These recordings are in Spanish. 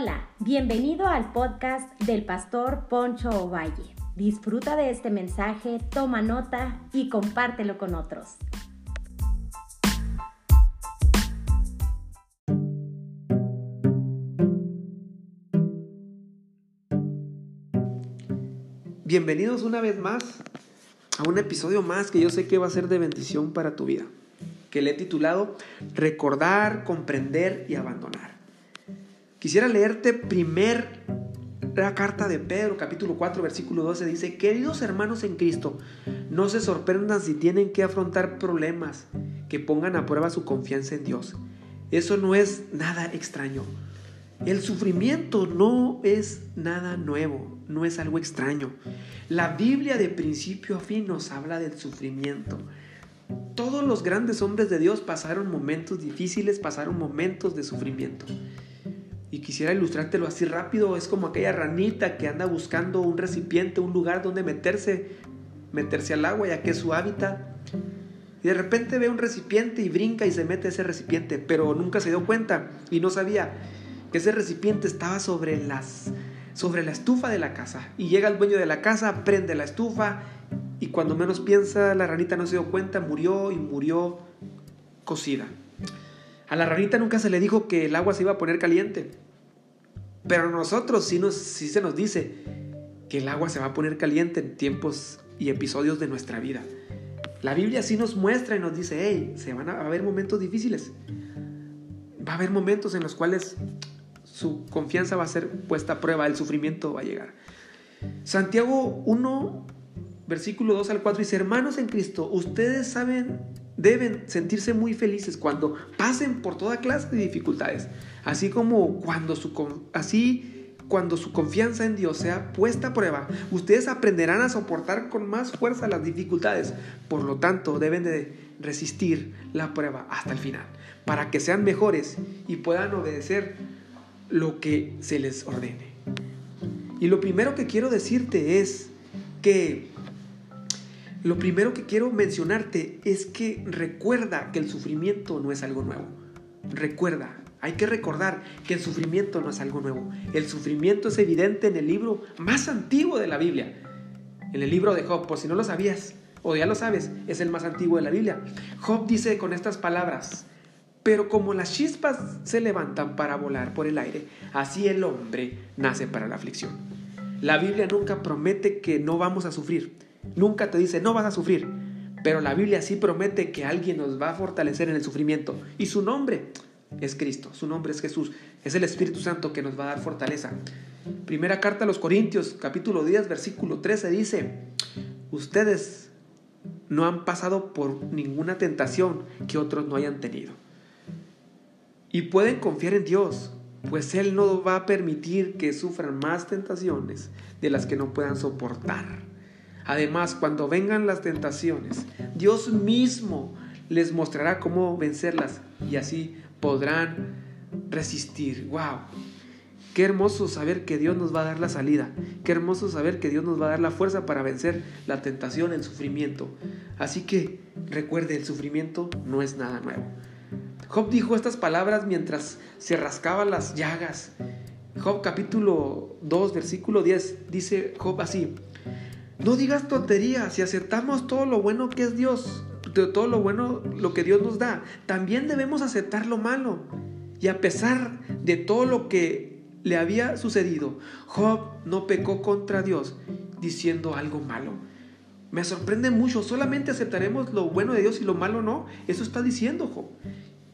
Hola, bienvenido al podcast del pastor Poncho Ovalle. Disfruta de este mensaje, toma nota y compártelo con otros. Bienvenidos una vez más a un episodio más que yo sé que va a ser de bendición para tu vida, que le he titulado Recordar, comprender y abandonar. Quisiera leerte primer la carta de Pedro, capítulo 4, versículo 12, dice, queridos hermanos en Cristo, no se sorprendan si tienen que afrontar problemas que pongan a prueba su confianza en Dios. Eso no es nada extraño. El sufrimiento no es nada nuevo, no es algo extraño. La Biblia de principio a fin nos habla del sufrimiento. Todos los grandes hombres de Dios pasaron momentos difíciles, pasaron momentos de sufrimiento. Y quisiera ilustrártelo así rápido, es como aquella ranita que anda buscando un recipiente, un lugar donde meterse, meterse al agua ya que es su hábitat. Y de repente ve un recipiente y brinca y se mete ese recipiente, pero nunca se dio cuenta y no sabía que ese recipiente estaba sobre las sobre la estufa de la casa. Y llega el dueño de la casa, prende la estufa y cuando menos piensa la ranita no se dio cuenta, murió y murió cocida. A la ranita nunca se le dijo que el agua se iba a poner caliente. Pero a nosotros sí, nos, sí se nos dice que el agua se va a poner caliente en tiempos y episodios de nuestra vida. La Biblia sí nos muestra y nos dice, hey, se van a haber momentos difíciles. Va a haber momentos en los cuales su confianza va a ser puesta a prueba, el sufrimiento va a llegar. Santiago 1, versículo 2 al 4 dice, hermanos en Cristo, ustedes saben, deben sentirse muy felices cuando pasen por toda clase de dificultades, así como cuando su, así cuando su confianza en Dios sea puesta a prueba, ustedes aprenderán a soportar con más fuerza las dificultades. Por lo tanto, deben de resistir la prueba hasta el final, para que sean mejores y puedan obedecer lo que se les ordene. Y lo primero que quiero decirte es que lo primero que quiero mencionarte es que recuerda que el sufrimiento no es algo nuevo. Recuerda, hay que recordar que el sufrimiento no es algo nuevo. El sufrimiento es evidente en el libro más antiguo de la Biblia, en el libro de Job, por si no lo sabías o ya lo sabes, es el más antiguo de la Biblia. Job dice con estas palabras, pero como las chispas se levantan para volar por el aire, así el hombre nace para la aflicción. La Biblia nunca promete que no vamos a sufrir, nunca te dice no vas a sufrir, pero la Biblia sí promete que alguien nos va a fortalecer en el sufrimiento y su nombre es Cristo, su nombre es Jesús, es el Espíritu Santo que nos va a dar fortaleza. Primera carta a los Corintios, capítulo 10, versículo 13 dice, ustedes no han pasado por ninguna tentación que otros no hayan tenido. Y pueden confiar en Dios, pues Él no va a permitir que sufran más tentaciones de las que no puedan soportar. Además, cuando vengan las tentaciones, Dios mismo les mostrará cómo vencerlas y así podrán resistir. ¡Wow! Qué hermoso saber que Dios nos va a dar la salida. Qué hermoso saber que Dios nos va a dar la fuerza para vencer la tentación, el sufrimiento. Así que recuerde, el sufrimiento no es nada nuevo. Job dijo estas palabras mientras se rascaba las llagas. Job capítulo 2, versículo 10, dice Job así, no digas tonterías, si aceptamos todo lo bueno que es Dios, todo lo bueno, lo que Dios nos da, también debemos aceptar lo malo. Y a pesar de todo lo que le había sucedido, Job no pecó contra Dios diciendo algo malo. Me sorprende mucho, solamente aceptaremos lo bueno de Dios y lo malo no. Eso está diciendo Job.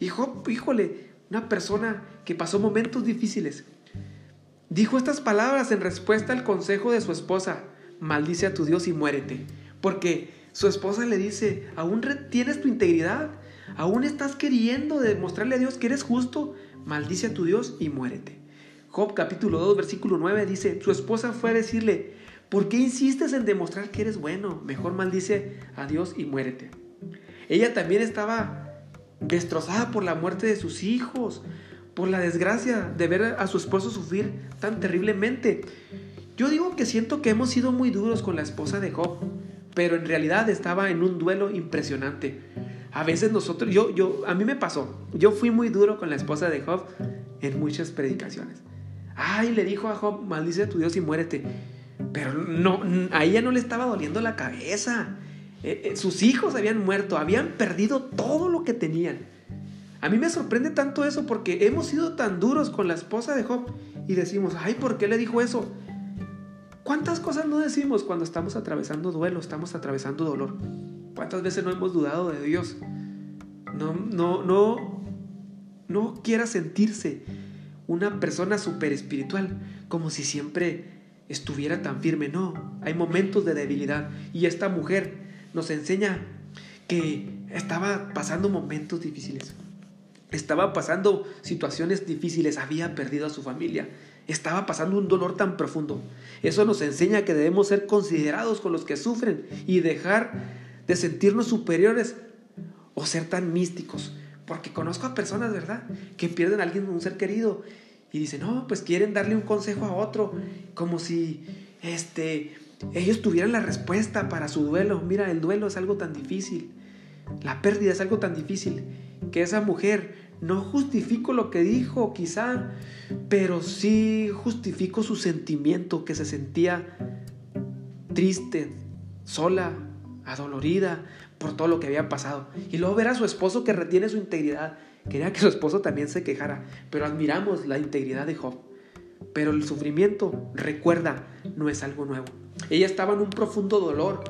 Y Job, híjole, una persona que pasó momentos difíciles, dijo estas palabras en respuesta al consejo de su esposa, maldice a tu Dios y muérete. Porque su esposa le dice, aún retienes tu integridad, aún estás queriendo demostrarle a Dios que eres justo, maldice a tu Dios y muérete. Job capítulo 2 versículo 9 dice, su esposa fue a decirle, ¿por qué insistes en demostrar que eres bueno? Mejor maldice a Dios y muérete. Ella también estaba destrozada por la muerte de sus hijos, por la desgracia de ver a su esposo sufrir tan terriblemente. Yo digo que siento que hemos sido muy duros con la esposa de Job, pero en realidad estaba en un duelo impresionante. A veces nosotros, yo, yo, a mí me pasó, yo fui muy duro con la esposa de Job en muchas predicaciones. Ay, le dijo a Job, maldice a tu Dios y muérete. Pero no, a ella no le estaba doliendo la cabeza. Eh, eh, sus hijos habían muerto, habían perdido todo lo que tenían. A mí me sorprende tanto eso porque hemos sido tan duros con la esposa de Job y decimos, ay, ¿por qué le dijo eso? ¿Cuántas cosas no decimos cuando estamos atravesando duelo, estamos atravesando dolor? ¿Cuántas veces no hemos dudado de Dios? No, no, no, no quiera sentirse una persona súper espiritual, como si siempre estuviera tan firme. No, hay momentos de debilidad. Y esta mujer nos enseña que estaba pasando momentos difíciles. Estaba pasando situaciones difíciles, había perdido a su familia, estaba pasando un dolor tan profundo. Eso nos enseña que debemos ser considerados con los que sufren y dejar de sentirnos superiores o ser tan místicos. Porque conozco a personas, ¿verdad? Que pierden a alguien, un ser querido, y dicen, no, pues quieren darle un consejo a otro, como si este, ellos tuvieran la respuesta para su duelo. Mira, el duelo es algo tan difícil, la pérdida es algo tan difícil, que esa mujer, no justifico lo que dijo quizá, pero sí justifico su sentimiento, que se sentía triste, sola, adolorida, por todo lo que había pasado. Y luego ver a su esposo que retiene su integridad. Quería que su esposo también se quejara, pero admiramos la integridad de Job. Pero el sufrimiento, recuerda, no es algo nuevo. Ella estaba en un profundo dolor,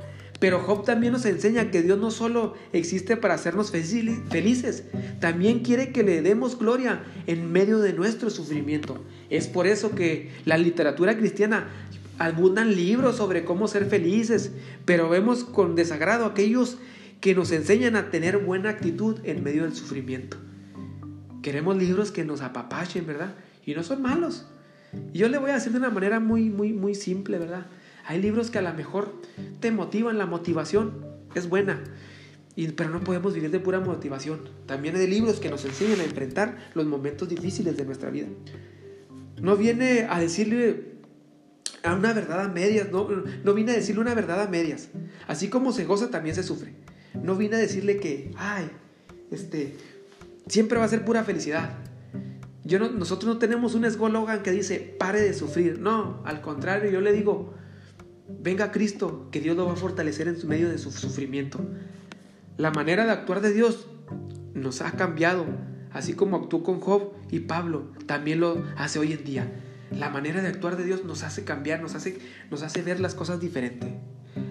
pero Job también nos enseña que Dios no solo existe para hacernos felices, también quiere que le demos gloria en medio de nuestro sufrimiento. Es por eso que la literatura cristiana abundan libros sobre cómo ser felices, pero vemos con desagrado aquellos que nos enseñan a tener buena actitud en medio del sufrimiento. Queremos libros que nos apapachen, ¿verdad? Y no son malos. Yo le voy a decir de una manera muy, muy, muy simple, ¿verdad? Hay libros que a lo mejor te motivan, la motivación es buena, y, pero no podemos vivir de pura motivación. También hay libros que nos enseñan a enfrentar los momentos difíciles de nuestra vida. No viene a decirle a una verdad a medias, no, no vine a decirle una verdad a medias. Así como se goza, también se sufre. No vine a decirle que, ay, este, siempre va a ser pura felicidad. Yo no, nosotros no tenemos un eslogan que dice, pare de sufrir. No, al contrario, yo le digo, venga Cristo, que Dios lo va a fortalecer en medio de su sufrimiento. La manera de actuar de Dios nos ha cambiado, así como actuó con Job y Pablo, también lo hace hoy en día. La manera de actuar de Dios nos hace cambiar, nos hace, nos hace ver las cosas diferente.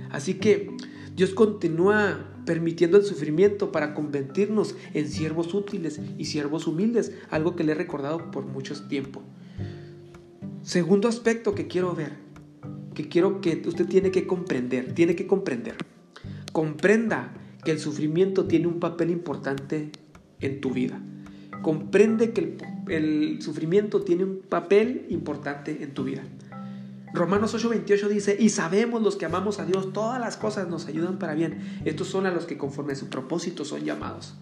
Así que Dios continúa permitiendo el sufrimiento para convertirnos en siervos útiles y siervos humildes, algo que le he recordado por mucho tiempo. Segundo aspecto que quiero ver, que quiero que usted tiene que comprender, tiene que comprender. Comprenda que el sufrimiento tiene un papel importante en tu vida. Comprende que el sufrimiento tiene un papel importante en tu vida. Romanos 8:28 dice, y sabemos los que amamos a Dios, todas las cosas nos ayudan para bien. Estos son a los que conforme a su propósito son llamados.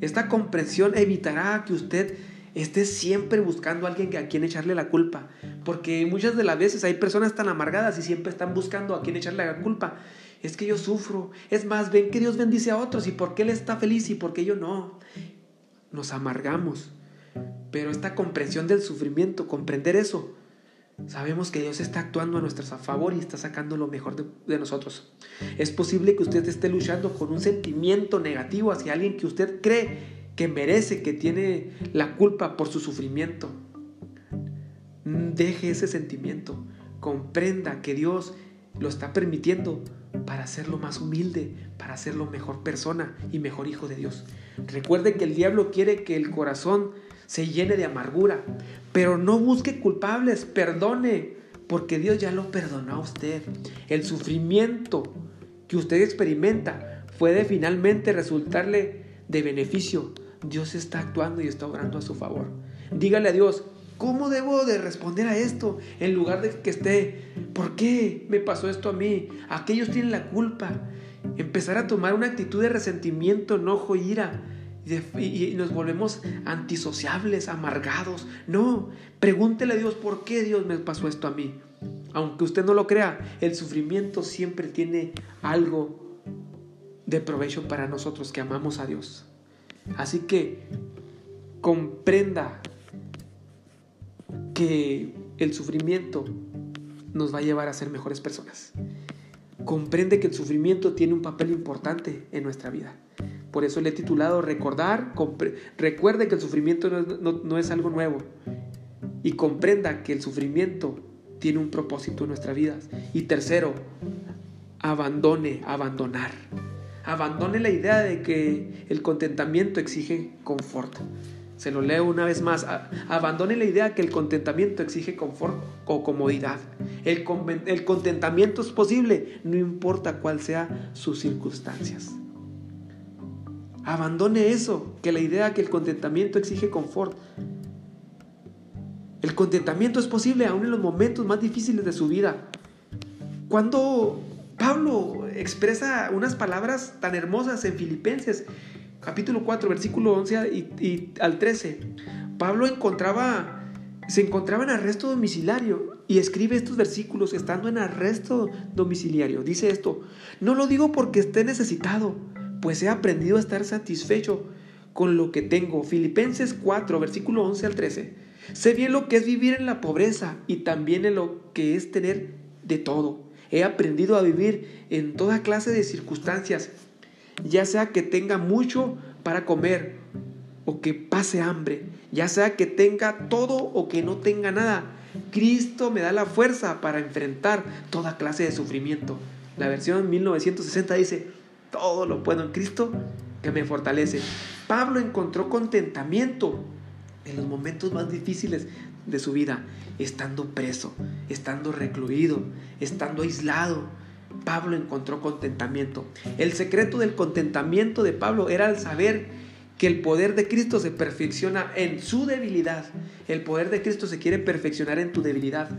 Esta comprensión evitará que usted esté siempre buscando a alguien a quien echarle la culpa. Porque muchas de las veces hay personas tan amargadas y siempre están buscando a quien echarle la culpa. Es que yo sufro. Es más, ven que Dios bendice a otros y por qué Él está feliz y por qué yo no. Nos amargamos. Pero esta comprensión del sufrimiento, comprender eso, sabemos que Dios está actuando a nuestro favor y está sacando lo mejor de, nosotros. Es posible que usted esté luchando con un sentimiento negativo hacia alguien que usted cree que merece, que tiene la culpa por su sufrimiento. Deje ese sentimiento. Comprenda que Dios lo está permitiendo para hacerlo más humilde, para hacerlo mejor persona y mejor hijo de Dios. Recuerde que el diablo quiere que el corazón se llene de amargura. Pero no busque culpables, perdone, porque Dios ya lo perdonó a usted. El sufrimiento que usted experimenta puede finalmente resultarle de beneficio. Dios está actuando y está obrando a su favor. Dígale a Dios, ¿cómo debo de responder a esto? En lugar de que esté, ¿por qué me pasó esto a mí? Aquellos tienen la culpa. Empezar a tomar una actitud de resentimiento, enojo, ira y, nos volvemos antisociables, amargados. No, pregúntele a Dios por qué Dios me pasó esto a mí. Aunque usted no lo crea, el sufrimiento siempre tiene algo de provecho para nosotros que amamos a Dios. Así que comprenda que el sufrimiento nos va a llevar a ser mejores personas. Comprende que el sufrimiento tiene un papel importante en nuestra vida. Por eso le he titulado Recordar, recuerde que el sufrimiento no, es algo nuevo. Y comprenda que el sufrimiento tiene un propósito en nuestra vida. Y tercero, abandone, abandonar. Abandone la idea de que el contentamiento exige confort. Se lo leo una vez más. Abandone la idea que el contentamiento exige confort o comodidad. El, contentamiento es posible, no importa cuál sea sus circunstancias. Abandone eso, que la idea que el contentamiento exige confort. El contentamiento es posible aún en los momentos más difíciles de su vida. Cuando Pablo expresa unas palabras tan hermosas en Filipenses, capítulo 4, versículo 11 y, al 13, Pablo encontraba, se encontraba en arresto domiciliario y escribe estos versículos estando en arresto domiciliario. Dice esto, no lo digo porque esté necesitado, pues he aprendido a estar satisfecho con lo que tengo. Filipenses 4, versículo 11 al 13. Sé bien lo que es vivir en la pobreza y también en lo que es tener de todo. He aprendido a vivir en toda clase de circunstancias, ya sea que tenga mucho para comer o que pase hambre, ya sea que tenga todo o que no tenga nada. Cristo me da la fuerza para enfrentar toda clase de sufrimiento. La versión 1960 dice, todo lo puedo en Cristo que me fortalece. Pablo encontró contentamiento en los momentos más difíciles de su vida, estando preso, estando recluido, estando aislado. Pablo encontró contentamiento. El secreto del contentamiento de Pablo era el saber que el poder de Cristo se perfecciona en su debilidad. El poder de Cristo se quiere perfeccionar en tu debilidad.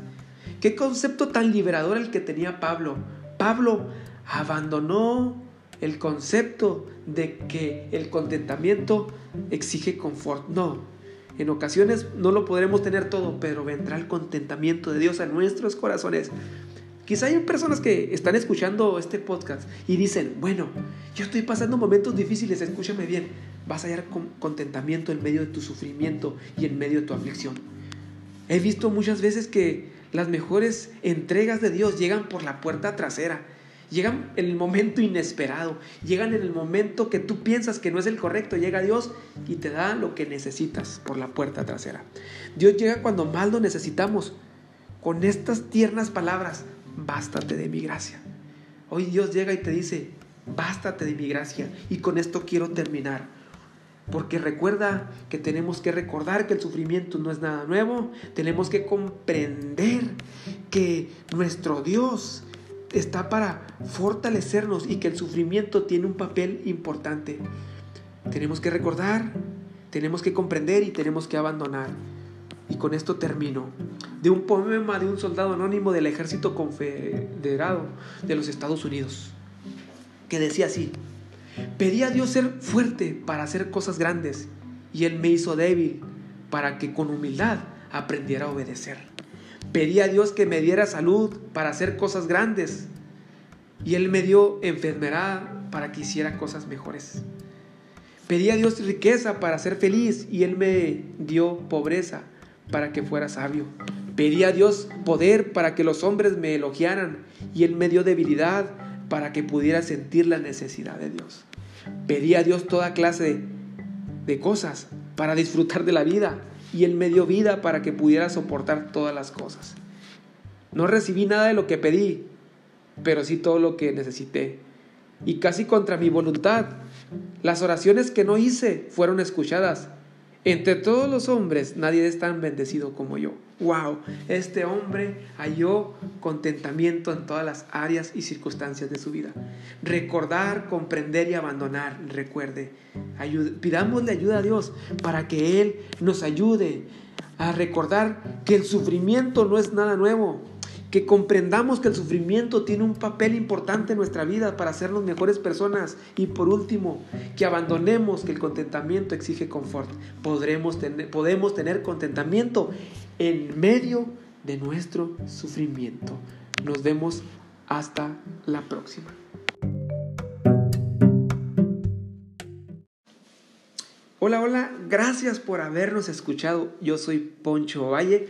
Qué concepto tan liberador el que tenía Pablo. Pablo abandonó el concepto de que el contentamiento exige confort. No, en ocasiones no lo podremos tener todo, pero vendrá el contentamiento de Dios a nuestros corazones. Quizá hay personas que están escuchando este podcast y dicen, bueno, yo estoy pasando momentos difíciles, escúchame bien, vas a hallar contentamiento en medio de tu sufrimiento y en medio de tu aflicción. He visto muchas veces que las mejores entregas de Dios llegan por la puerta trasera Llegan en el momento inesperado, llegan en el momento que tú piensas que no es el correcto, llega Dios y te da lo que necesitas por la puerta trasera. Dios llega cuando más lo necesitamos, con estas tiernas palabras, bástate de mi gracia. Hoy Dios llega y te dice, bástate de mi gracia. Y con esto quiero terminar. Porque recuerda que tenemos que recordar que el sufrimiento no es nada nuevo. Tenemos que comprender que nuestro Dios está para fortalecernos y que el sufrimiento tiene un papel importante. Tenemos que recordar, tenemos que comprender y tenemos que abandonar. Y con esto termino. De un poema de un soldado anónimo del ejército confederado de los Estados Unidos, que decía así, pedí a Dios ser fuerte para hacer cosas grandes y Él me hizo débil para que con humildad aprendiera a obedecer. Pedí a Dios que me diera salud para hacer cosas grandes. Y Él me dio enfermedad para que hiciera cosas mejores. Pedí a Dios riqueza para ser feliz y Él me dio pobreza para que fuera sabio. Pedí a Dios poder para que los hombres me elogiaran y Él me dio debilidad para que pudiera sentir la necesidad de Dios. Pedí a Dios toda clase de, de cosas para disfrutar de la vida y Él me dio vida para que pudiera soportar todas las cosas. No recibí nada de lo que pedí, pero sí todo lo que necesité. Y casi contra mi voluntad, las oraciones que no hice fueron escuchadas entre todos los hombres nadie es tan bendecido como yo. ¡Wow! Este hombre halló contentamiento en todas las áreas y circunstancias de su vida. Recordar, comprender y abandonar. Recuerde, pidámosle ayuda a Dios para que Él nos ayude a recordar que el sufrimiento no es nada nuevo que comprendamos que el sufrimiento tiene un papel importante en nuestra vida para hacernos mejores personas y por último, que abandonemos que el contentamiento exige confort. Podremos tener, podemos tener contentamiento en medio de nuestro sufrimiento. Nos vemos hasta la próxima. Hola, hola, gracias por habernos escuchado. Yo soy Poncho Valle